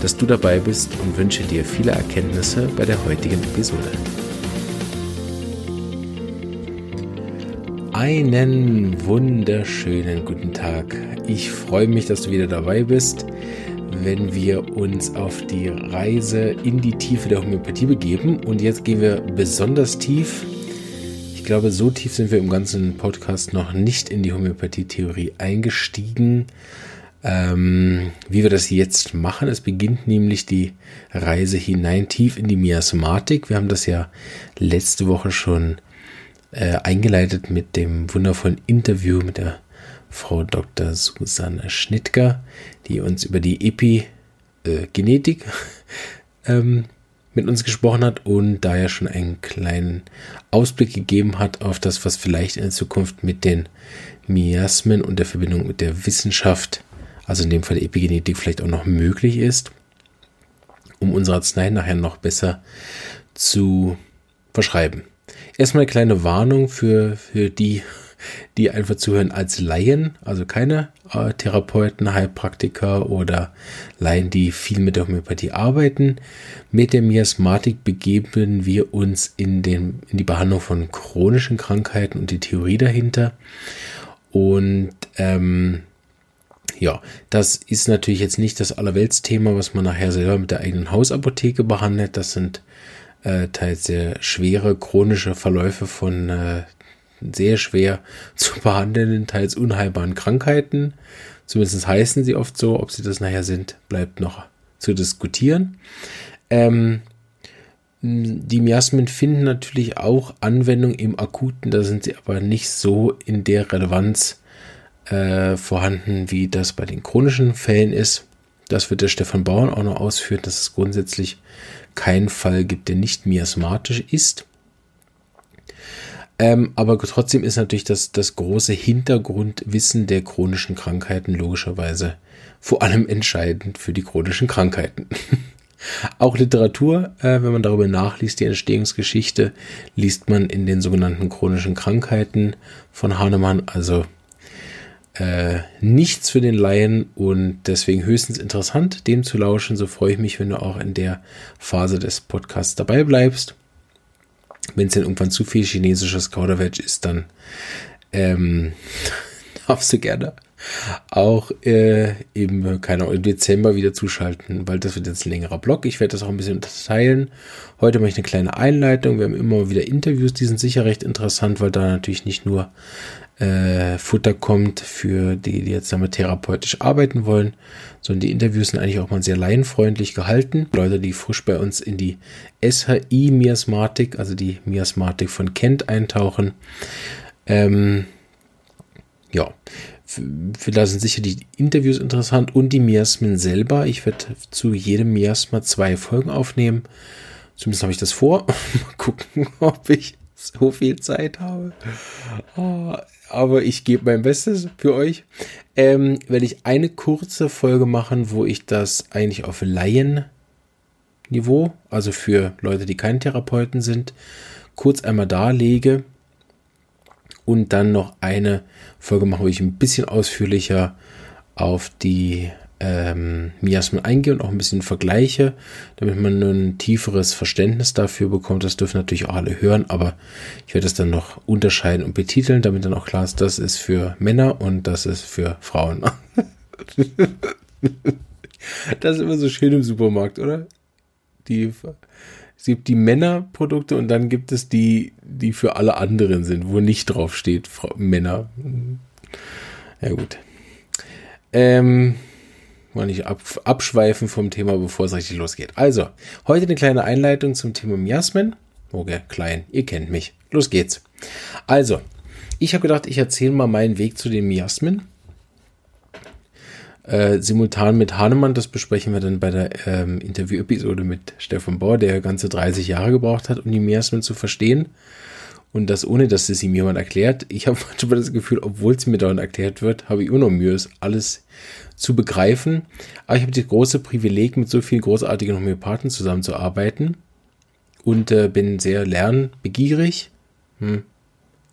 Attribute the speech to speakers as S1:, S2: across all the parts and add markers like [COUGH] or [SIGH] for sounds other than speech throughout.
S1: dass du dabei bist und wünsche dir viele Erkenntnisse bei der heutigen Episode. Einen wunderschönen guten Tag. Ich freue mich, dass du wieder dabei bist, wenn wir uns auf die Reise in die Tiefe der Homöopathie begeben. Und jetzt gehen wir besonders tief. Ich glaube, so tief sind wir im ganzen Podcast noch nicht in die Homöopathie-Theorie eingestiegen ähm, wie wir das jetzt machen. Es beginnt nämlich die Reise hinein tief in die Miasmatik. Wir haben das ja letzte Woche schon äh, eingeleitet mit dem wundervollen Interview mit der Frau Dr. Susanne Schnittger, die uns über die Epigenetik äh, [LAUGHS] ähm, mit uns gesprochen hat und da ja schon einen kleinen Ausblick gegeben hat auf das, was vielleicht in der Zukunft mit den Miasmen und der Verbindung mit der Wissenschaft also in dem Fall Epigenetik vielleicht auch noch möglich ist, um unsere Arznei nachher noch besser zu verschreiben. Erstmal eine kleine Warnung für, für die, die einfach zuhören als Laien, also keine äh, Therapeuten, Heilpraktiker oder Laien, die viel mit der Homöopathie arbeiten. Mit der Miasmatik begeben wir uns in, den, in die Behandlung von chronischen Krankheiten und die Theorie dahinter. Und ähm, ja, das ist natürlich jetzt nicht das Allerweltsthema, was man nachher selber mit der eigenen Hausapotheke behandelt. Das sind äh, teils sehr schwere chronische Verläufe von äh, sehr schwer [LAUGHS] zu behandelnden, teils unheilbaren Krankheiten. Zumindest heißen sie oft so. Ob sie das nachher sind, bleibt noch zu diskutieren. Ähm, die Miasmen finden natürlich auch Anwendung im Akuten, da sind sie aber nicht so in der Relevanz äh, vorhanden, wie das bei den chronischen Fällen ist. Das wird der Stefan Bauern auch noch ausführen, dass es grundsätzlich keinen Fall gibt, der nicht miasmatisch ist. Ähm, aber trotzdem ist natürlich das, das große Hintergrundwissen der chronischen Krankheiten logischerweise vor allem entscheidend für die chronischen Krankheiten. [LAUGHS] Auch Literatur, äh, wenn man darüber nachliest, die Entstehungsgeschichte, liest man in den sogenannten chronischen Krankheiten von Hahnemann, also äh, nichts für den Laien und deswegen höchstens interessant, dem zu lauschen. So freue ich mich, wenn du auch in der Phase des Podcasts dabei bleibst. Wenn es denn irgendwann zu viel chinesisches Kauderwelsch ist, dann ähm, [LAUGHS] darfst du gerne auch äh, im, keine Ahnung, im Dezember wieder zuschalten, weil das wird jetzt ein längerer Blog. Ich werde das auch ein bisschen unterteilen. Heute mache ich eine kleine Einleitung. Wir haben immer wieder Interviews, die sind sicher recht interessant, weil da natürlich nicht nur äh, Futter kommt für die, die jetzt damit therapeutisch arbeiten wollen, sondern die Interviews sind eigentlich auch mal sehr laienfreundlich gehalten. Leute, die frisch bei uns in die SHI-Miasmatik, also die Miasmatik von Kent eintauchen. Ähm, ja, da sind sicher die Interviews interessant und die Miasmen selber. Ich werde zu jedem Miasma zwei Folgen aufnehmen. Zumindest habe ich das vor. [LAUGHS] Mal gucken, [LAUGHS] ob ich so viel Zeit habe. Oh, aber ich gebe mein Bestes für euch. Ähm, werde ich eine kurze Folge machen, wo ich das eigentlich auf Laien-Niveau, also für Leute, die keine Therapeuten sind, kurz einmal darlege. Und dann noch eine Folge machen, wo ich ein bisschen ausführlicher auf die ähm, Miasmen eingehe und auch ein bisschen vergleiche, damit man ein tieferes Verständnis dafür bekommt. Das dürfen natürlich auch alle hören, aber ich werde es dann noch unterscheiden und betiteln, damit dann auch klar ist, das ist für Männer und das ist für Frauen. [LAUGHS] das ist immer so schön im Supermarkt, oder? Die, es gibt die Männerprodukte und dann gibt es die, die für alle anderen sind, wo nicht drauf steht, Frau, Männer. Ja, gut. Ähm, mal nicht ab, abschweifen vom Thema, bevor es richtig losgeht. Also, heute eine kleine Einleitung zum Thema Miasmen. Okay, klein, ihr kennt mich. Los geht's. Also, ich habe gedacht, ich erzähle mal meinen Weg zu den Miasmen. äh, simultan mit Hahnemann. Das besprechen wir dann bei der ähm, Interview-Episode mit Stefan Bauer, der ganze 30 Jahre gebraucht hat, um die Miasmen zu verstehen. Und das ohne, dass es ihm jemand erklärt. Ich habe [LAUGHS] manchmal das Gefühl, obwohl es mir dauernd erklärt wird, habe ich immer noch Mühe, alles zu begreifen. Aber ich habe das große Privileg, mit so vielen großartigen Homöopathen zusammenzuarbeiten und äh, bin sehr lernbegierig hm.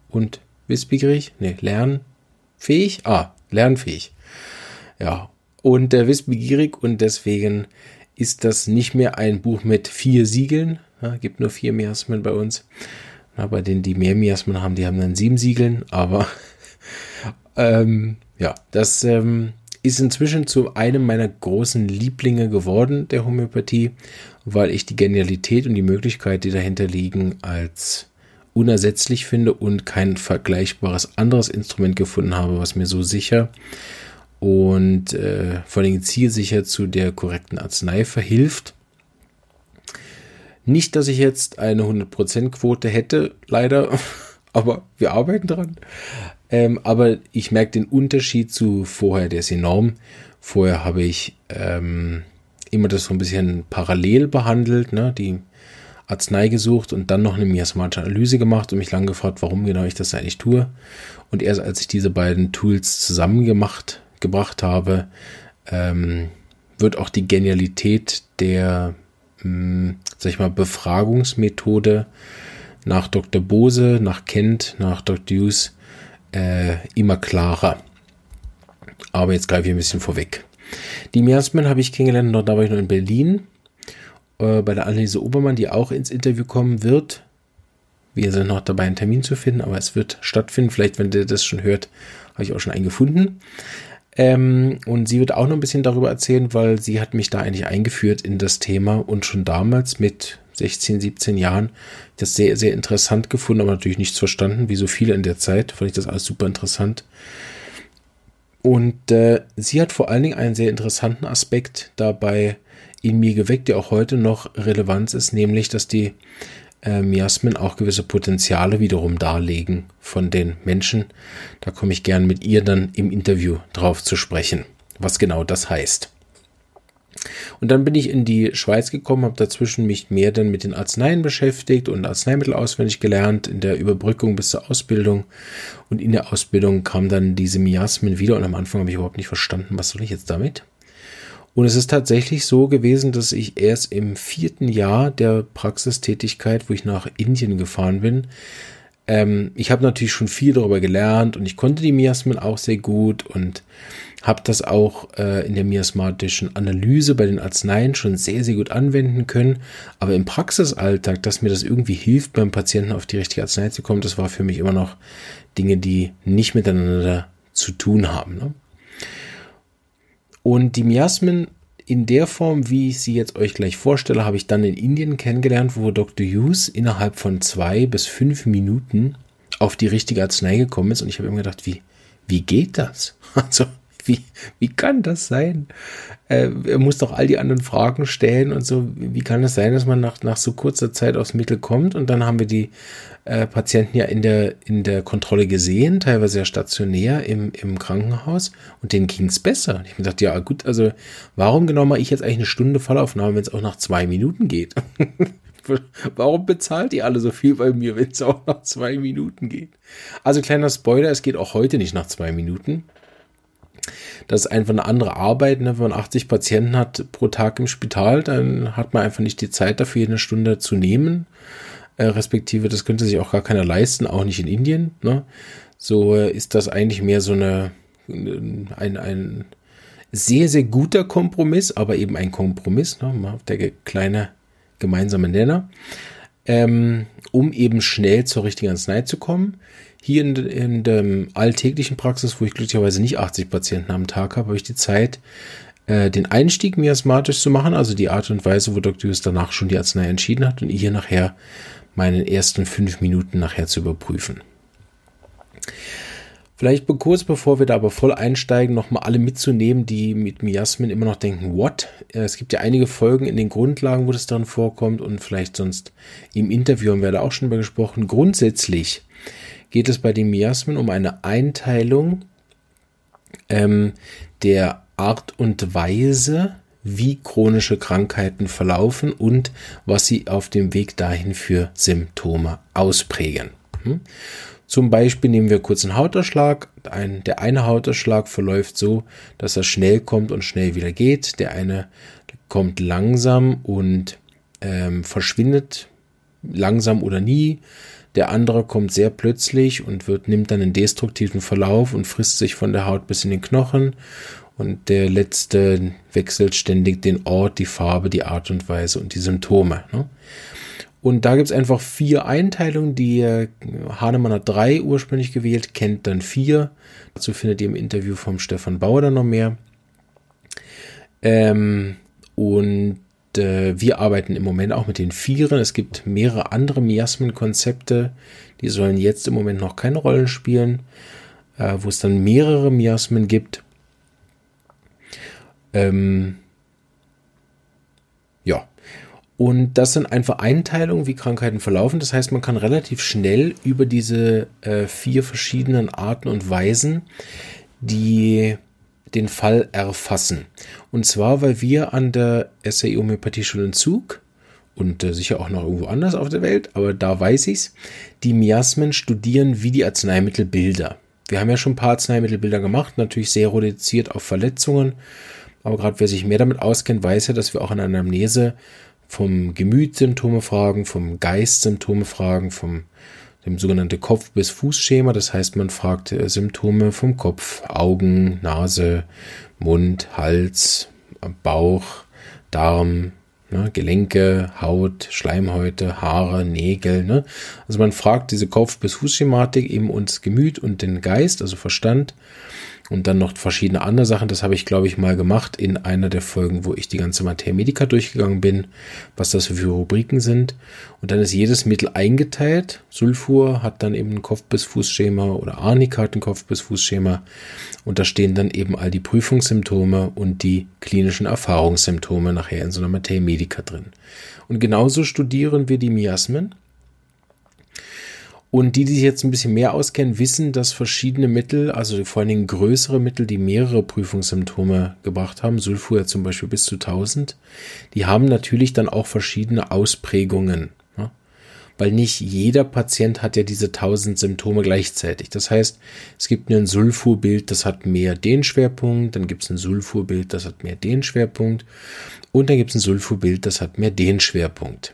S1: und wissbegierig, nee, lernfähig, ah, lernfähig. Ja, und äh, wissbegierig und deswegen ist das nicht mehr ein Buch mit vier Siegeln, ja, gibt nur vier Miasmen bei uns. Ja, bei denen, die mehr Miasmen haben, die haben dann sieben Siegeln, aber [LAUGHS] ähm, ja, das ähm, ist inzwischen zu einem meiner großen Lieblinge geworden, der Homöopathie, weil ich die Genialität und die Möglichkeit, die dahinter liegen, als unersetzlich finde und kein vergleichbares anderes Instrument gefunden habe, was mir so sicher und äh, vor allem zielsicher zu der korrekten Arznei verhilft. Nicht, dass ich jetzt eine 100% Quote hätte, leider, [LAUGHS] aber wir arbeiten dran. Ähm, aber ich merke den Unterschied zu vorher, der ist enorm. Vorher habe ich ähm, immer das so ein bisschen parallel behandelt, ne? die Arznei gesucht und dann noch eine miasmatische Analyse gemacht und mich lange gefragt, warum genau ich das eigentlich tue. Und erst als ich diese beiden Tools zusammen gemacht, gebracht habe, ähm, wird auch die Genialität der, sag ich mal, Befragungsmethode nach Dr. Bose, nach Kent, nach Dr. Hughes äh, immer klarer. Aber jetzt greife ich ein bisschen vorweg. Die Miasmen habe ich kennengelernt, da war ich noch in Berlin äh, bei der Anneliese Obermann, die auch ins Interview kommen wird. Wir sind noch dabei, einen Termin zu finden, aber es wird stattfinden. Vielleicht, wenn ihr das schon hört, habe ich auch schon einen gefunden. Ähm, und sie wird auch noch ein bisschen darüber erzählen, weil sie hat mich da eigentlich eingeführt in das Thema und schon damals mit 16, 17 Jahren das sehr, sehr interessant gefunden, aber natürlich nichts verstanden, wie so viele in der Zeit. Fand ich das alles super interessant. Und äh, sie hat vor allen Dingen einen sehr interessanten Aspekt dabei in mir geweckt, der auch heute noch Relevanz ist, nämlich, dass die äh, Miasmen auch gewisse Potenziale wiederum darlegen von den Menschen. Da komme ich gern mit ihr dann im Interview drauf zu sprechen, was genau das heißt. Und dann bin ich in die Schweiz gekommen, habe dazwischen mich mehr dann mit den Arzneien beschäftigt und Arzneimittel auswendig gelernt in der Überbrückung bis zur Ausbildung. Und in der Ausbildung kam dann diese Miasmen wieder und am Anfang habe ich überhaupt nicht verstanden, was soll ich jetzt damit? Und es ist tatsächlich so gewesen, dass ich erst im vierten Jahr der Praxistätigkeit, wo ich nach Indien gefahren bin, ähm, ich habe natürlich schon viel darüber gelernt und ich konnte die Miasmen auch sehr gut und habe das auch äh, in der miasmatischen Analyse bei den Arzneien schon sehr, sehr gut anwenden können. Aber im Praxisalltag, dass mir das irgendwie hilft, beim Patienten auf die richtige Arznei zu kommen, das war für mich immer noch Dinge, die nicht miteinander zu tun haben. Ne? Und die Miasmen in der Form, wie ich sie jetzt euch gleich vorstelle, habe ich dann in Indien kennengelernt, wo Dr. Hughes innerhalb von zwei bis fünf Minuten auf die richtige Arznei gekommen ist. Und ich habe immer gedacht, wie, wie geht das? [LAUGHS] Also, [LAUGHS] wie, wie kann das sein? Äh, er muss doch all die anderen Fragen stellen und so. Wie kann es sein, dass man nach, nach so kurzer Zeit aufs Mittel kommt? Und dann haben wir die äh, Patienten ja in der, in der Kontrolle gesehen, teilweise ja stationär im, im Krankenhaus und denen ging es besser. Und ich habe gedacht, ja gut, also warum genau mache ich jetzt eigentlich eine Stunde Fallaufnahme, wenn es auch nach zwei Minuten geht? [LAUGHS] Warum bezahlt ihr alle so viel bei mir, wenn es auch nach zwei Minuten geht? Also kleiner Spoiler, es geht auch heute nicht nach zwei Minuten. Das ist einfach eine andere Arbeit. Ne? Wenn man 80 Patienten hat pro Tag im Spital, dann hat man einfach nicht die Zeit dafür, eine Stunde zu nehmen äh, respektive das könnte sich auch gar keiner leisten, auch nicht in Indien. Ne? So äh, ist das eigentlich mehr so eine, ein, ein sehr, sehr guter Kompromiss, aber eben ein Kompromiss, ne? der kleine gemeinsame Nenner, ähm, um eben schnell zur richtigen Arznei zu kommen. Hier in, in der alltäglichen Praxis, wo ich glücklicherweise nicht 80 Patienten am Tag habe, habe ich die Zeit, äh, den Einstieg miasmatisch zu machen, also die Art und Weise, wo Dr. Hughes danach schon die Arznei entschieden hat und hier nachher meinen ersten fünf Minuten nachher zu überprüfen. Vielleicht kurz bevor wir da aber voll einsteigen, nochmal alle mitzunehmen, die mit Miasmen immer noch denken, what? Äh, es gibt ja einige Folgen in den Grundlagen, wo das dann vorkommt und vielleicht sonst im Interview haben wir da auch schon über gesprochen. Grundsätzlich geht es bei den Miasmen um eine Einteilung ähm, der Art und Weise, wie chronische Krankheiten verlaufen und was sie auf dem Weg dahin für Symptome ausprägen. Hm? Zum Beispiel nehmen wir kurz einen Hauterschlag. Ein, der eine Hauterschlag verläuft so, dass er schnell kommt und schnell wieder geht. Der eine kommt langsam und ähm, verschwindet langsam oder nie. Der andere kommt sehr plötzlich und wird, nimmt dann einen destruktiven Verlauf und frisst sich von der Haut bis in den Knochen. Und der letzte wechselt ständig den Ort, die Farbe, die Art und Weise und die Symptome. Ne? Und da gibt es einfach vier Einteilungen. Die äh, Hahnemann hat drei ursprünglich gewählt, kennt dann vier. Dazu findet ihr im Interview vom Stefan Bauer dann noch mehr. Ähm, und äh, wir arbeiten im Moment auch mit den Vieren. Es gibt mehrere andere Miasmen-Konzepte, die sollen jetzt im Moment noch keine Rollen spielen, äh, wo es dann mehrere Miasmen gibt. Ähm, ja, und das sind einfach Einteilungen, wie Krankheiten verlaufen. Das heißt, man kann relativ schnell über diese äh, vier verschiedenen Arten und Weisen die den Fall erfassen. Und zwar, weil wir an der SAI Homöopathie schon in Zug und äh, sicher auch noch irgendwo anders auf der Welt, aber da weiß ich's, die Miasmen studieren wie die Arzneimittelbilder. Wir haben ja schon ein paar Arzneimittelbilder gemacht, natürlich sehr reduziert auf Verletzungen, aber gerade wer sich mehr damit auskennt, weiß ja, dass wir auch in der Anamnese vom Gemüt Symptome fragen, vom Geist Symptome fragen, vom dem sogenannten Kopf- bis Fußschema. Das heißt, man fragt äh, Symptome vom Kopf, Augen, Nase, Mund, Hals, Bauch, Darm, ne, Gelenke, Haut, Schleimhäute, Haare, Nägel. Ne? Also man fragt diese Kopf- bis Fußschematik eben uns Gemüt und den Geist, also Verstand und dann noch verschiedene andere Sachen. Das habe ich, glaube ich, mal gemacht in einer der Folgen, wo ich die ganze Materia Medica durchgegangen bin, was das für Rubriken sind. Und dann ist jedes Mittel eingeteilt. Sulfur hat dann eben ein Kopf-bis-Fuß-Schema oder Arnika hat ein Kopf-bis-Fuß-Schema. Und da stehen dann eben all die Prüfungssymptome und die klinischen Erfahrungssymptome nachher in so einer Materia Medica drin. Und genauso studieren wir die Miasmen und die, die sich jetzt ein bisschen mehr auskennen, wissen, dass verschiedene Mittel, also vor allen Dingen größere Mittel, die mehrere Prüfungssymptome gebracht haben, Sulfur zum Beispiel bis zu 1000, die haben natürlich dann auch verschiedene Ausprägungen. Ja? Weil nicht jeder Patient hat ja diese 1000 Symptome gleichzeitig. Das heißt, es gibt ein Sulfurbild, das hat mehr den Schwerpunkt, dann gibt es ein Sulfurbild, das hat mehr den Schwerpunkt und dann gibt es ein Sulfurbild, das hat mehr den Schwerpunkt.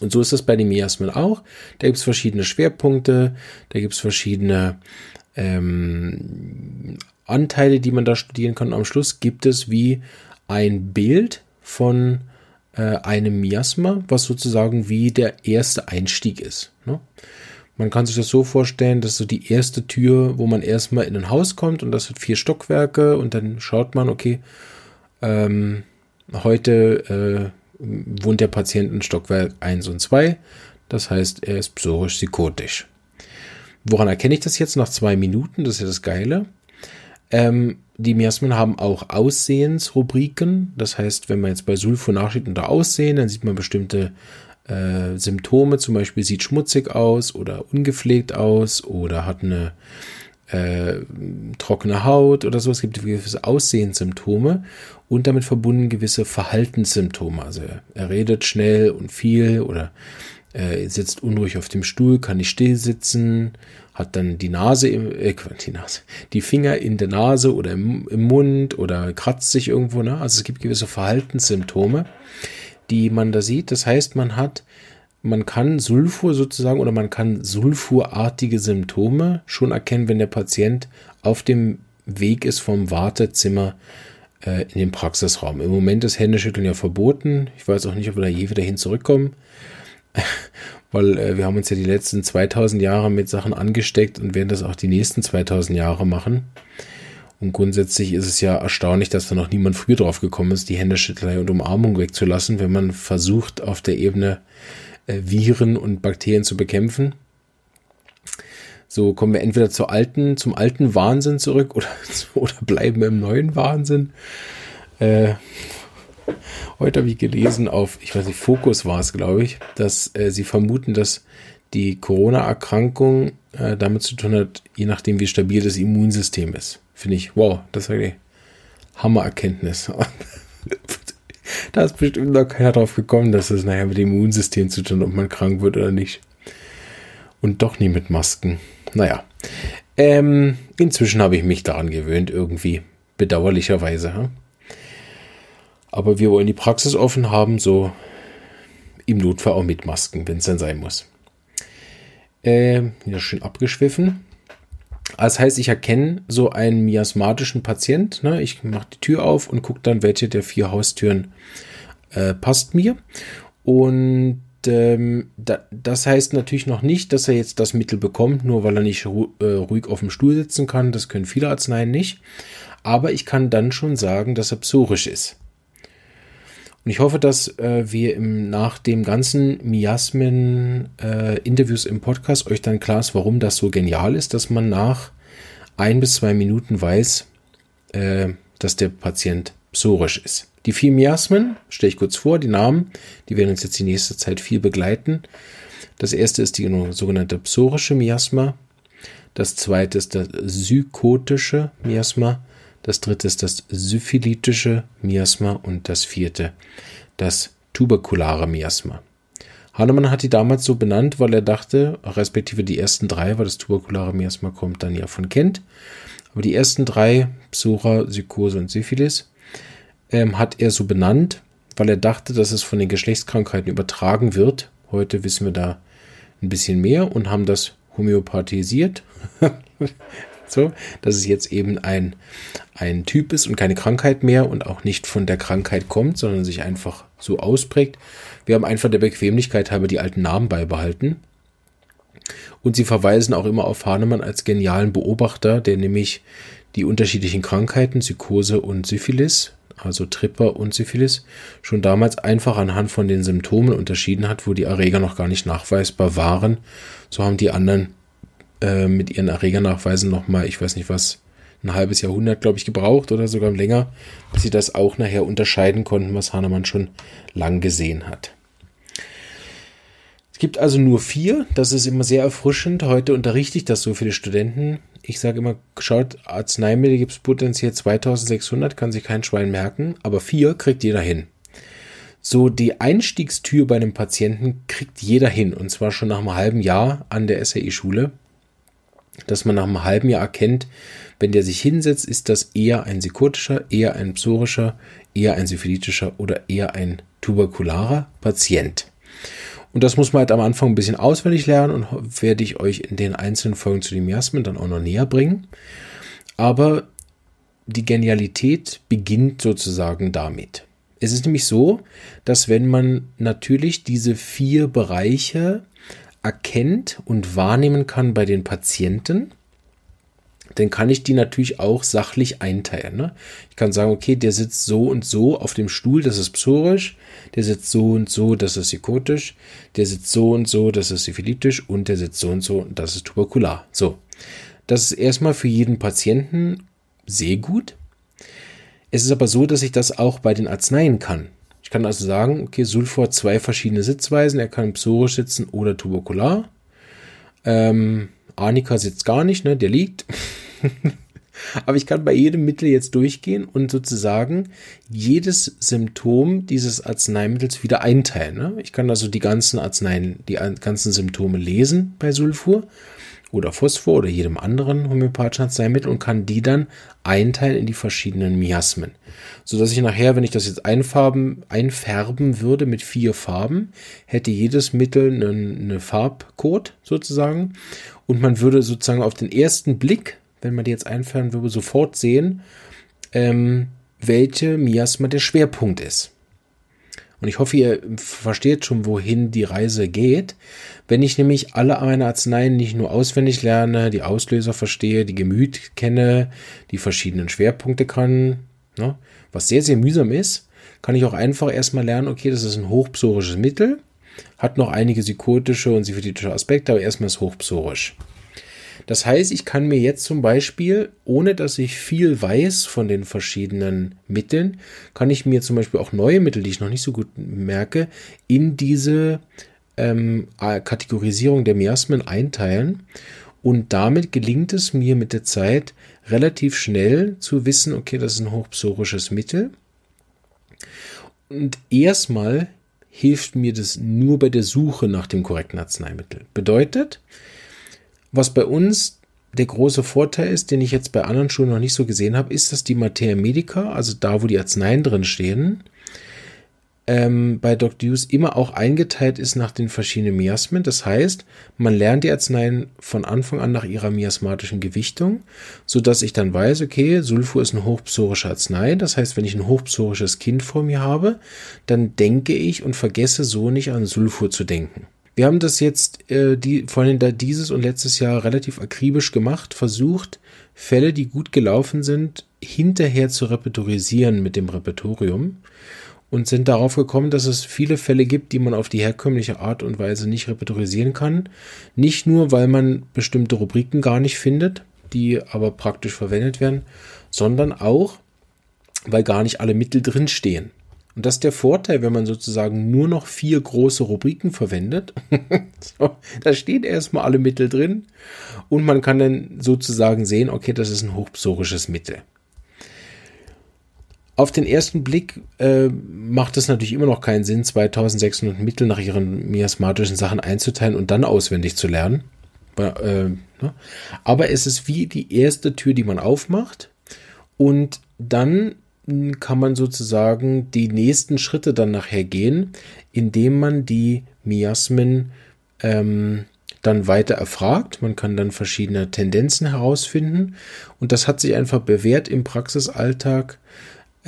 S1: Und so ist das bei den Miasmen auch. Da gibt es verschiedene Schwerpunkte, da gibt es verschiedene ähm, Anteile, die man da studieren kann. Am Schluss gibt es wie ein Bild von äh, einem Miasma, was sozusagen wie der erste Einstieg ist. Ne? Man kann sich das so vorstellen, dass so die erste Tür, wo man erstmal in ein Haus kommt und das hat vier Stockwerke und dann schaut man, okay, ähm, heute äh, wohnt der Patient in Stockwerk 1 und 2. Das heißt, er ist psychisch-psychotisch. Woran erkenne ich das jetzt nach zwei Minuten? Das ist ja das Geile. Ähm, die Miasmen haben auch Aussehensrubriken. Das heißt, wenn man jetzt bei Sulfur nachschaut unter Aussehen, dann sieht man bestimmte äh, Symptome. Zum Beispiel sieht schmutzig aus oder ungepflegt aus oder hat eine äh, trockene Haut oder so. Es gibt gewisse Aussehenssymptome und damit verbunden gewisse Verhaltenssymptome. Also er, redet schnell und viel oder äh, sitzt unruhig auf dem Stuhl, kann nicht still sitzen, hat dann die Nase, im, äh, die Nase, die Finger in der Nase oder im, im Mund oder kratzt sich irgendwo. Ne? Also es gibt gewisse Verhaltenssymptome, die man da sieht. Das heißt, man hat man kann Sulfur sozusagen oder man kann sulfurartige Symptome schon erkennen, wenn der Patient auf dem Weg ist vom Wartezimmer äh, in den Praxisraum. Im Moment ist Händeschütteln ja verboten. Ich weiß auch nicht, ob wir da je wieder hin zurückkommen, [LAUGHS] weil äh, wir haben uns ja die letzten 2000 Jahre mit Sachen angesteckt und werden das auch die nächsten 2000 Jahre machen. Und grundsätzlich ist es ja erstaunlich, dass da noch niemand früher drauf gekommen ist, die Händeschüttelei und Umarmung wegzulassen, wenn man versucht, auf der Ebene Viren und Bakterien zu bekämpfen. So kommen wir entweder zur alten, zum alten Wahnsinn zurück oder, [LAUGHS] oder bleiben im neuen Wahnsinn. Äh, heute habe ich gelesen auf, ich weiß nicht, Fokus war es, glaube ich, dass äh, sie vermuten, dass die Corona-Erkrankung äh, damit zu tun hat, je nachdem, wie stabil das Immunsystem ist. Finde ich, wow, das ist wirklich Hammererkenntnis. [LAUGHS] [LAUGHS] da ist bestimmt noch keiner drauf gekommen, dass es nachher mit dem Immunsystem zu tun, ob man krank wird oder nicht. Und doch nie mit Masken. Naja. Ähm, inzwischen habe ich mich daran gewöhnt, irgendwie. Bedauerlicherweise. Hm? Aber wir wollen die Praxis offen haben, so im Notfall auch mit Masken, wenn es dann sein muss. Äh, ja, schön abgeschwiffen. Das heißt, ich erkenne so einen miasmatischen Patient. Ne? Ich mache die Tür auf und gucke dann, welche der vier Haustüren äh, passt mir. Und ähm, da, das heißt natürlich noch nicht, dass er jetzt das Mittel bekommt, nur weil er nicht äh, ruhig auf dem Stuhl sitzen kann. Das können viele Arzneien nicht. Aber ich kann dann schon sagen, dass er psorisch ist. Und ich hoffe, dass äh, wir im, nach dem ganzen Miasmen-Interviews äh, im Podcast euch dann klar ist, warum das so genial ist, dass man nach ein bis zwei Minuten weiß, äh, dass der Patient psorisch ist. Die vier Miasmen, stelle ich kurz vor, die Namen, die werden uns jetzt die nächste Zeit viel begleiten. Das erste ist die sogenannte psorische Miasma. Das zweite ist das psychotische Miasma. Das dritte ist das syphilitische Miasma und das vierte das tuberkulare Miasma. Hahnemann hat die damals so benannt, weil er dachte, respektive die ersten drei, weil das tuberkulare Miasma kommt dann ja von Kind, aber die ersten drei, Psora, Psychose und Syphilis, ähm, hat er so benannt, weil er dachte, dass es von den Geschlechtskrankheiten übertragen wird. Heute wissen wir da ein bisschen mehr und haben das homöopathisiert. [LAUGHS] So, dass es jetzt eben ein, ein Typ ist und keine Krankheit mehr und auch nicht von der Krankheit kommt, sondern sich einfach so ausprägt. Wir haben einfach der Bequemlichkeit halber die alten Namen beibehalten. Und sie verweisen auch immer auf Hahnemann als genialen Beobachter, der nämlich die unterschiedlichen Krankheiten, Psychose und Syphilis, also Tripper und Syphilis, schon damals einfach anhand von den Symptomen unterschieden hat, wo die Erreger noch gar nicht nachweisbar waren. So haben die anderen äh, mit ihren Erregernachweisen nochmal, ich weiß nicht was, ein halbes Jahrhundert, glaube ich, gebraucht oder sogar länger, bis sie das auch nachher unterscheiden konnten, was Hahnemann schon lang gesehen hat. Es gibt also nur vier, das ist immer sehr erfrischend. Heute unterrichte ich das so viele Studenten. Ich sage immer, schaut, Arzneimittel gibt es potenziell 2600, kann sich kein Schwein merken, aber vier kriegt jeder hin. So die Einstiegstür bei einem Patienten kriegt jeder hin und zwar schon nach einem halben Jahr an der SAI-Schule dass man nach einem halben Jahr erkennt, wenn der sich hinsetzt, ist das eher ein psychotischer, eher ein psorischer, eher ein syphilitischer oder eher ein tuberkularer Patient. Und das muss man halt am Anfang ein bisschen auswendig lernen und werde ich euch in den einzelnen Folgen zu den Miasmen dann auch noch näher bringen. Aber die Genialität beginnt sozusagen damit. Es ist nämlich so, dass wenn man natürlich diese vier Bereiche erkennt und wahrnehmen kann bei den Patienten, dann kann ich die natürlich auch sachlich einteilen. Ne? Ich kann sagen, okay, der sitzt so und so auf dem Stuhl, das ist psorisch, der sitzt so und so, das ist psychotisch, der sitzt so und so, das ist syphilitisch und der sitzt so und so, das ist tuberkular. So, das ist erstmal für jeden Patienten sehr gut. Es ist aber so, dass ich das auch bei den Arzneien kann. Ich kann also sagen, okay, Sulfur hat zwei verschiedene Sitzweisen. Er kann psorisch sitzen oder tuberkular. Ähm, Arnika sitzt gar nicht, ne? Der liegt. [LAUGHS] Aber ich kann bei jedem Mittel jetzt durchgehen und sozusagen jedes Symptom dieses Arzneimittels wieder einteilen. Ne? Ich kann also die ganzen Arzneien, die ganzen Symptome lesen bei Sulfur oder Phosphor oder jedem anderen homöopathischen Arzneimittel und kann die dann einteilen in die verschiedenen Miasmen. So dass ich nachher, wenn ich das jetzt einfarben, einfärben würde mit vier Farben, hätte jedes Mittel einen, eine Farbcode sozusagen und man würde sozusagen auf den ersten Blick, wenn man die jetzt einfärben würde, sofort sehen, ähm, welche Miasma der Schwerpunkt ist. Und ich hoffe, ihr versteht schon, wohin die Reise geht. Wenn ich nämlich alle meine Arzneien nicht nur auswendig lerne, die Auslöser verstehe, die Gemüt kenne, die verschiedenen Schwerpunkte kann, ne, was sehr, sehr mühsam ist, kann ich auch einfach erstmal lernen, okay, das ist ein hochpsorisches Mittel, hat noch einige psychotische und syphilitische Aspekte, aber erstmal ist hochpsorisch. Das heißt, ich kann mir jetzt zum Beispiel, ohne dass ich viel weiß von den verschiedenen Mitteln, kann ich mir zum Beispiel auch neue Mittel, die ich noch nicht so gut merke, in diese ähm, Kategorisierung der Miasmen einteilen. Und damit gelingt es mir mit der Zeit relativ schnell zu wissen, okay, das ist ein hochpsorisches Mittel. Und erstmal hilft mir das nur bei der Suche nach dem korrekten Arzneimittel. Bedeutet, was bei uns der große Vorteil ist, den ich jetzt bei anderen Schulen noch nicht so gesehen habe, ist, dass die Materia Medica, also da, wo die Arzneien drin stehen, ähm, bei Dr. Hughes immer auch eingeteilt ist nach den verschiedenen Miasmen. Das heißt, man lernt die Arzneien von Anfang an nach ihrer miasmatischen Gewichtung, so dass ich dann weiß, okay, Sulfur ist ein hochpsorischer Arznei. Das heißt, wenn ich ein hochpsorisches Kind vor mir habe, dann denke ich und vergesse so nicht an Sulfur zu denken. Wir haben das jetzt, äh, die, vor allem da dieses und letztes Jahr relativ akribisch gemacht, versucht, Fälle, die gut gelaufen sind, hinterher zu repertorisieren mit dem Repertorium und sind darauf gekommen, dass es viele Fälle gibt, die man auf die herkömmliche Art und Weise nicht repertorisieren kann. Nicht nur, weil man bestimmte Rubriken gar nicht findet, die aber praktisch verwendet werden, sondern auch, weil gar nicht alle Mittel drinstehen. Und das ist der Vorteil, wenn man sozusagen nur noch vier große Rubriken verwendet. [LAUGHS] so, da stehen erstmal alle Mittel drin und man kann dann sozusagen sehen, okay, das ist ein hochpsorisches Mittel. Auf den ersten Blick äh, macht es natürlich immer noch keinen Sinn, 2600 Mittel nach ihren miasmatischen Sachen einzuteilen und dann auswendig zu lernen. Äh, ne? Aber es ist wie die erste Tür, die man aufmacht und dann kann man sozusagen die nächsten Schritte dann nachher gehen, indem man die Miasmen ähm, dann weiter erfragt. Man kann dann verschiedene Tendenzen herausfinden und das hat sich einfach bewährt im Praxisalltag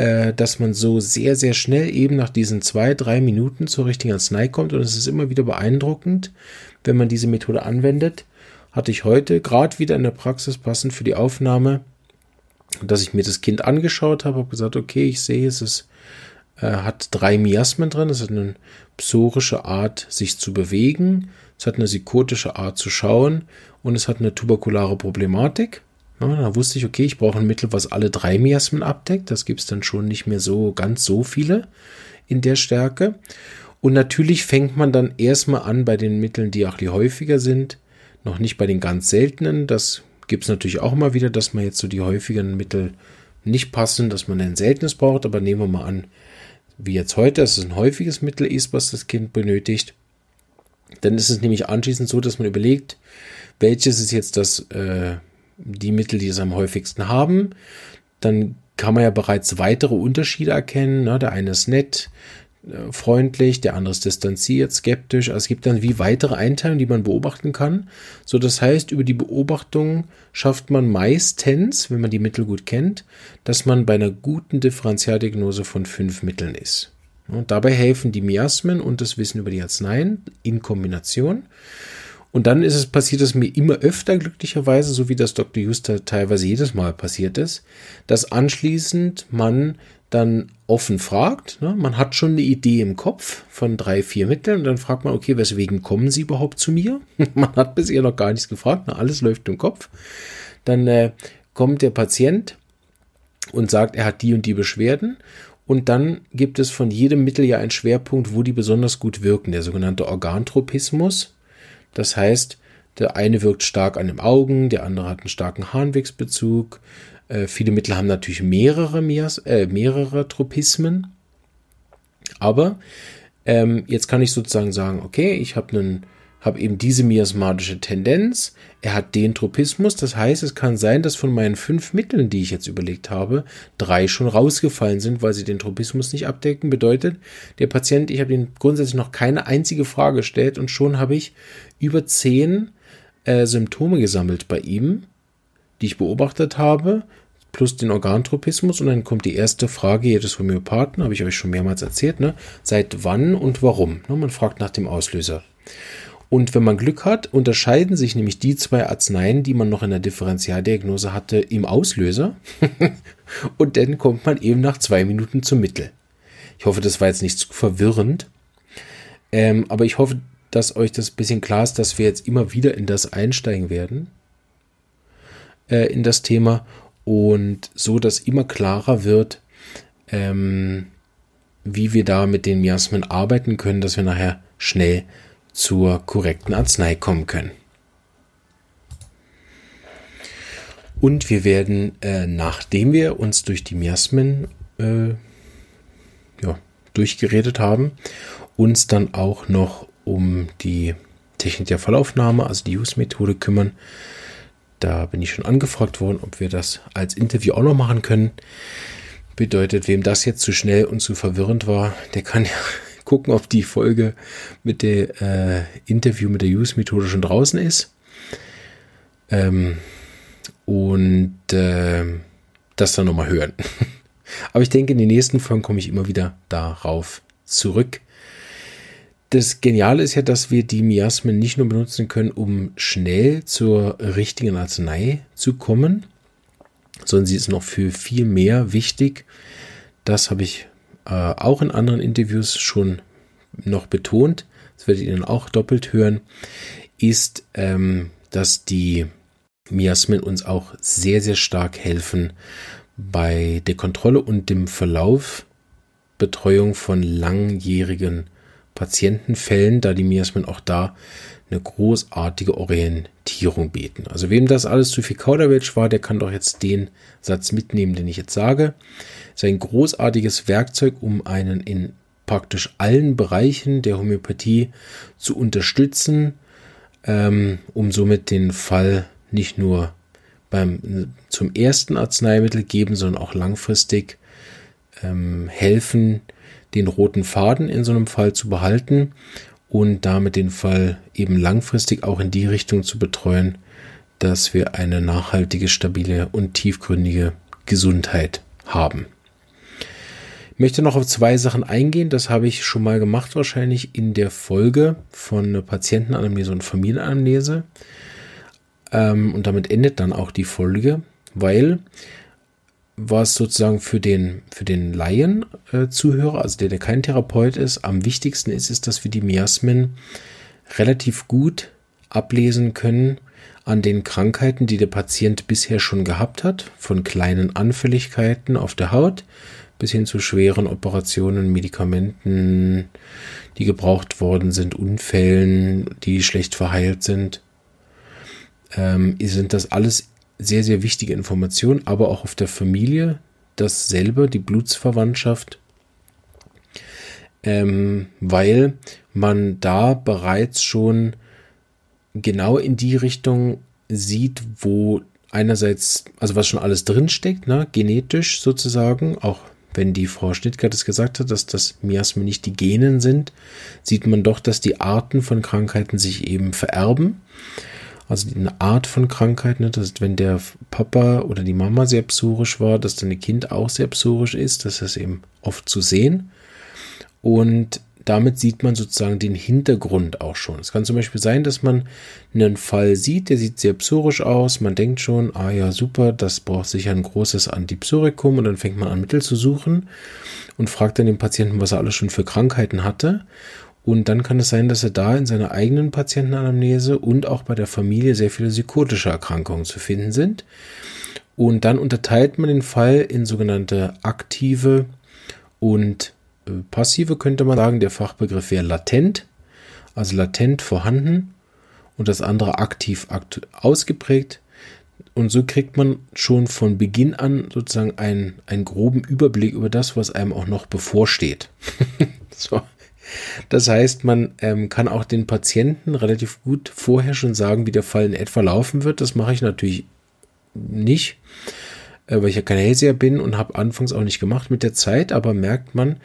S1: äh, dass man so sehr, sehr schnell eben nach diesen zwei, drei Minuten zur richtigen Arznei kommt. Und es ist immer wieder beeindruckend, wenn man diese Methode anwendet. Hatte ich heute gerade wieder in der Praxis passend für die Aufnahme, dass ich mir das Kind angeschaut habe, habe gesagt, okay, ich sehe, es ist, äh, hat drei Miasmen drin, es hat eine psorische Art, sich zu bewegen, es hat eine psychotische Art zu schauen und es hat eine tuberkulare Problematik. Ja, da wusste ich, okay, ich brauche ein Mittel, was alle drei Miasmen abdeckt. Das gibt es dann schon nicht mehr so ganz so viele in der Stärke. Und natürlich fängt man dann erstmal an bei den Mitteln, die auch die häufiger sind, noch nicht bei den ganz seltenen. Das gibt es natürlich auch mal wieder, dass man jetzt so die häufigen Mittel nicht passen, dass man ein seltenes braucht. Aber nehmen wir mal an, wie jetzt heute, dass es ein häufiges Mittel ist, was das Kind benötigt. Dann ist es nämlich anschließend so, dass man überlegt, welches ist jetzt das äh, die Mittel, die es am häufigsten haben. Dann kann man ja bereits weitere Unterschiede erkennen. Ne? Der eine ist nett, freundlich, der andere ist distanziert, skeptisch. Also es gibt dann wie weitere Einteilungen, die man beobachten kann. So, das heißt, über die Beobachtung schafft man meistens, wenn man die Mittel gut kennt, dass man bei einer guten Differentialdiagnose von fünf Mitteln ist. Und dabei helfen die Miasmen und das Wissen über die Arzneien in Kombination. Und dann ist es passiert es mir immer öfter, glücklicherweise, so wie das Dr. Juster teilweise jedes Mal passiert ist, dass anschließend man dann offen fragt. Ne? Man hat schon eine Idee im Kopf von drei, vier Mitteln und dann fragt man, okay, weswegen kommen Sie überhaupt zu mir? [LAUGHS] man hat bisher noch gar nichts gefragt, ne? alles läuft im Kopf. Dann äh, kommt der Patient und sagt, er hat die und die Beschwerden und dann gibt es von jedem Mittel ja einen Schwerpunkt, wo die besonders gut wirken, der sogenannte Organtropismus. Das heißt, der eine wirkt stark an den Augen, der andere hat einen starken Harnwegsbezug. Äh, viele Mittel haben natürlich mehrere, äh, mehrere Tropismen. Aber ähm, jetzt kann ich sozusagen sagen, okay, ich habe einen habe eben diese miasmatische Tendenz, er hat den Tropismus, das heißt, es kann sein, dass von meinen fünf Mitteln, die ich jetzt überlegt habe, drei schon rausgefallen sind, weil sie den Tropismus nicht abdecken. Bedeutet, der Patient, ich habe ihm grundsätzlich noch keine einzige Frage gestellt und schon habe ich über zehn äh, Symptome gesammelt bei ihm, die ich beobachtet habe, plus den Organtropismus und dann kommt die erste Frage jedes Homöopathen, habe ich euch schon mehrmals erzählt, ne? seit wann und warum. Ne? Man fragt nach dem Auslöser. Und wenn man Glück hat, unterscheiden sich nämlich die zwei Arzneien, die man noch in der Differentialdiagnose hatte, im Auslöser. [LAUGHS] und dann kommt man eben nach zwei Minuten zum Mittel. Ich hoffe, das war jetzt nicht zu verwirrend. Ähm, aber ich hoffe, dass euch das ein bisschen klar ist, dass wir jetzt immer wieder in das einsteigen werden. Äh, in das Thema. Und so, dass immer klarer wird, ähm, wie wir da mit den Miasmen arbeiten können, dass wir nachher schnell zur korrekten Arznei kommen können. Und wir werden, äh, nachdem wir uns durch die Miasmen äh, ja, durchgeredet haben, uns dann auch noch um die Technik der Fallaufnahme, also die Use-Methode kümmern. Da bin ich schon angefragt worden, ob wir das als Interview auch noch machen können. Bedeutet, wem das jetzt zu schnell und zu verwirrend war, der kann ja gucken, ob die Folge mit der äh, Interview mit der Use-Methode schon draußen ist. Ähm, und äh, das dann nochmal hören. [LAUGHS] Aber ich denke, in den nächsten Folgen komme ich immer wieder darauf zurück. Das Geniale ist ja, dass wir die Miasmen nicht nur benutzen können, um schnell zur richtigen Arznei zu kommen, sondern sie ist noch für viel mehr wichtig. Das habe ich äh, auch in anderen Interviews schon noch betont. Das werdet ihr dann auch doppelt hören. Ist, ähm, dass die Miasmen uns auch sehr, sehr stark helfen bei der Kontrolle und dem Verlauf Betreuung von langjährigen Patientenfällen, da die Miasmen auch da eine großartige Orientierung bieten. Also wem das alles zu viel Kauderwelsch war, der kann doch jetzt den Satz mitnehmen, den ich jetzt sage. Es ist ein großartiges Werkzeug, um einen in praktisch allen Bereichen der Homöopathie zu unterstützen, ähm, um somit den Fall nicht nur beim zum ersten Arzneimittel geben, sondern auch langfristig ähm, helfen, den roten Faden in so einem Fall zu behalten und damit den Fall eben langfristig auch in die Richtung zu betreuen, dass wir eine nachhaltige, stabile und tiefgründige Gesundheit haben. Ich möchte noch auf zwei Sachen eingehen. Das habe ich schon mal gemacht, wahrscheinlich in der Folge von Patientenanamnese und Familienanamnese. Ähm, und damit endet dann auch die Folge, weil was sozusagen für den, für den Laien-Zuhörer, äh, also der, der kein Therapeut ist, am wichtigsten ist, ist, dass wir die Miasmen relativ gut ablesen können an den Krankheiten, die der Patient bisher schon gehabt hat, von kleinen Anfälligkeiten auf der Haut bis hin zu schweren Operationen, Medikamenten, die gebraucht worden sind, Unfällen, die schlecht verheilt sind. Ähm, sind das alles sehr, sehr wichtige Informationen, aber auch auf der Familie dasselbe, die Blutsverwandtschaft, ähm, weil man da bereits schon genau in die Richtung sieht, wo einerseits, also was schon alles drinsteckt, ne, genetisch sozusagen, auch wenn die Frau Schnittgart es gesagt hat, dass das Miasmen nicht die Genen sind, sieht man doch, dass die Arten von Krankheiten sich eben vererben. Also eine Art von Krankheit, ne, dass wenn der Papa oder die Mama sehr psorisch war, dass dann das Kind auch sehr psorisch ist, das ist eben oft zu sehen. Und damit sieht man sozusagen den Hintergrund auch schon. Es kann zum Beispiel sein, dass man einen Fall sieht, der sieht sehr psorisch aus. Man denkt schon, ah ja, super, das braucht sicher ein großes Antipsorikum und dann fängt man an, Mittel zu suchen und fragt dann den Patienten, was er alles schon für Krankheiten hatte. Und dann kann es sein, dass er da in seiner eigenen Patientenanamnese und auch bei der Familie sehr viele psychotische Erkrankungen zu finden sind. Und dann unterteilt man den Fall in sogenannte aktive und äh, passive, könnte man sagen. Der Fachbegriff wäre latent, also latent vorhanden und das andere aktiv ausgeprägt. Und so kriegt man schon von Beginn an sozusagen einen, einen groben Überblick über das, was einem auch noch bevorsteht. [LAUGHS] so. Das heißt, man ähm, kann auch den Patienten relativ gut vorher schon sagen, wie der Fall in etwa laufen wird. Das mache ich natürlich nicht, äh, weil ich ja kein Hellseher bin und habe anfangs auch nicht gemacht mit der Zeit, aber merkt man,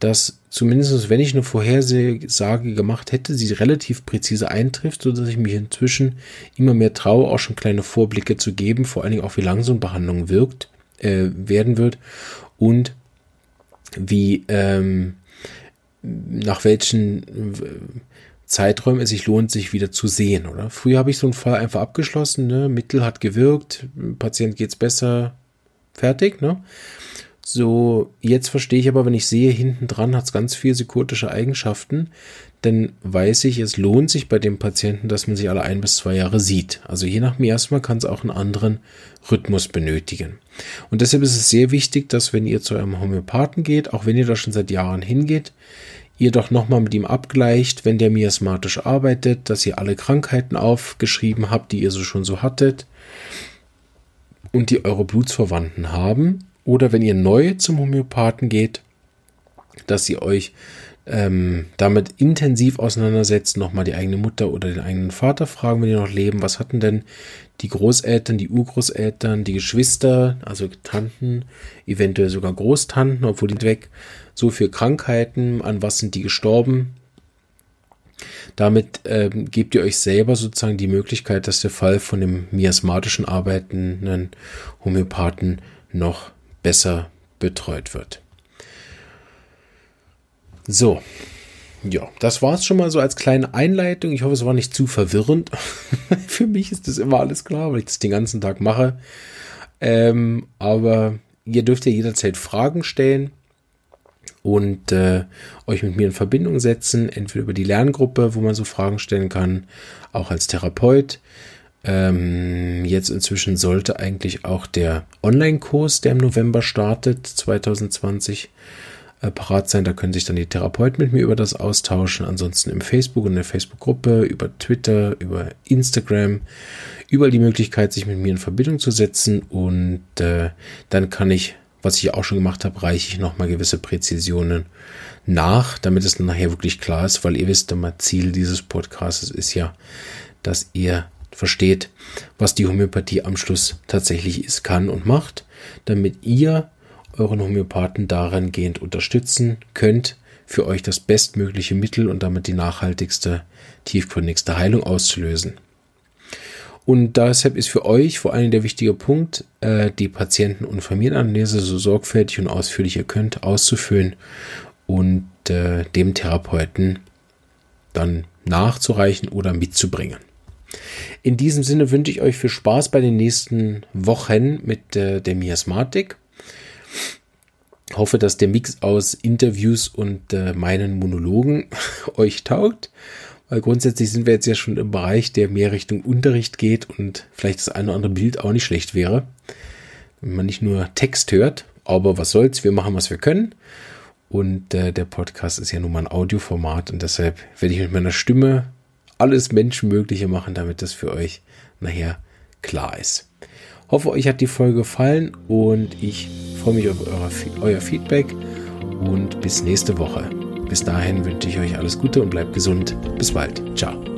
S1: dass zumindest wenn ich eine Vorhersage gemacht hätte, sie relativ präzise eintrifft, sodass ich mich inzwischen immer mehr traue, auch schon kleine Vorblicke zu geben, vor allen Dingen auch wie lang so eine Behandlung wirkt, äh, werden wird und wie ähm, nach welchen äh, Zeiträumen es sich lohnt, sich wieder zu sehen, oder? Früher habe ich so einen Fall einfach abgeschlossen, ne? Mittel hat gewirkt, Patient geht's besser, fertig, ne? So, jetzt verstehe ich aber, wenn ich sehe, hinten dran hat es ganz viele psychotische Eigenschaften, dann weiß ich, es lohnt sich bei dem Patienten, dass man sich alle ein bis zwei Jahre sieht. Also je nach Miasma kann es auch einen anderen Rhythmus benötigen. Und deshalb ist es sehr wichtig, dass wenn ihr zu einem Homöopathen geht, auch wenn ihr da schon seit Jahren hingeht, ihr doch nochmal mit ihm abgleicht, wenn der miasmatisch arbeitet, dass ihr alle Krankheiten aufgeschrieben habt, die ihr so schon so hattet. und die eure Blutsverwandten haben oder wenn ihr neu zum Homöopathen geht, dass ihr euch ähm, damit intensiv auseinandersetzt, nochmal die eigene Mutter oder den eigenen Vater fragen, wenn die noch leben, was hatten denn die Großeltern, die Urgroßeltern, die Geschwister, also Tanten, eventuell sogar Großtanten, obwohl die weg, so viel Krankheiten, an was sind die gestorben. Damit ähm, gebt ihr euch selber sozusagen die Möglichkeit, dass der Fall von dem miasmatischen arbeitenden Homöopathen noch besser betreut wird. So, ja, das war es schon mal so als kleine Einleitung. Ich hoffe, es war nicht zu verwirrend. [LAUGHS] Für mich ist das immer alles klar, weil ich das den ganzen Tag mache. Ähm, aber ihr dürft ja jederzeit Fragen stellen und äh, euch mit mir in Verbindung setzen, entweder über die Lerngruppe, wo man so Fragen stellen kann, auch als Therapeut. Ähm, jetzt inzwischen sollte eigentlich auch der Online-Kurs, der im November startet, 2020, äh, parat sein. Da können sich dann die Therapeuten mit mir über das austauschen. Ansonsten im Facebook in der Facebook-Gruppe, über Twitter, über Instagram, überall die Möglichkeit, sich mit mir in Verbindung zu setzen. Und äh, dann kann ich, was ich auch schon gemacht habe, reiche ich nochmal gewisse Präzisionen nach, damit es dann nachher wirklich klar ist, weil ihr wisst, immer Ziel dieses Podcasts ist ja, dass ihr versteht, was die Homöopathie am Schluss tatsächlich ist, kann und macht, damit ihr euren Homöopathen daran gehend unterstützen könnt, für euch das bestmögliche Mittel und damit die nachhaltigste, tiefgründigste Heilung auszulösen. Und deshalb ist für euch vor allem der wichtige Punkt, äh, die Patienten- und Familienanalyse so sorgfältig und ausführlich ihr könnt auszufüllen und äh, dem Therapeuten dann nachzureichen oder mitzubringen. In diesem Sinne wünsche ich euch viel Spaß bei den nächsten Wochen mit äh, der Miasmatik hoffe, dass der Mix aus Interviews und äh, meinen Monologen [LAUGHS] euch taugt. Weil grundsätzlich sind wir jetzt ja schon im Bereich, der mehr Richtung Unterricht geht und vielleicht das eine oder andere Bild auch nicht schlecht wäre. Wenn man nicht nur Text hört, aber was soll's, wir machen, was wir können. Und äh, der Podcast ist ja nun mal ein Audioformat und deshalb werde ich mit meiner Stimme alles Menschenmögliche machen, damit das für euch nachher klar ist. Hoffe, euch hat die Folge gefallen und ich freue mich auf eure, euer Feedback und bis nächste Woche. Bis dahin wünsche ich euch alles Gute und bleibt gesund. Bis bald. Ciao.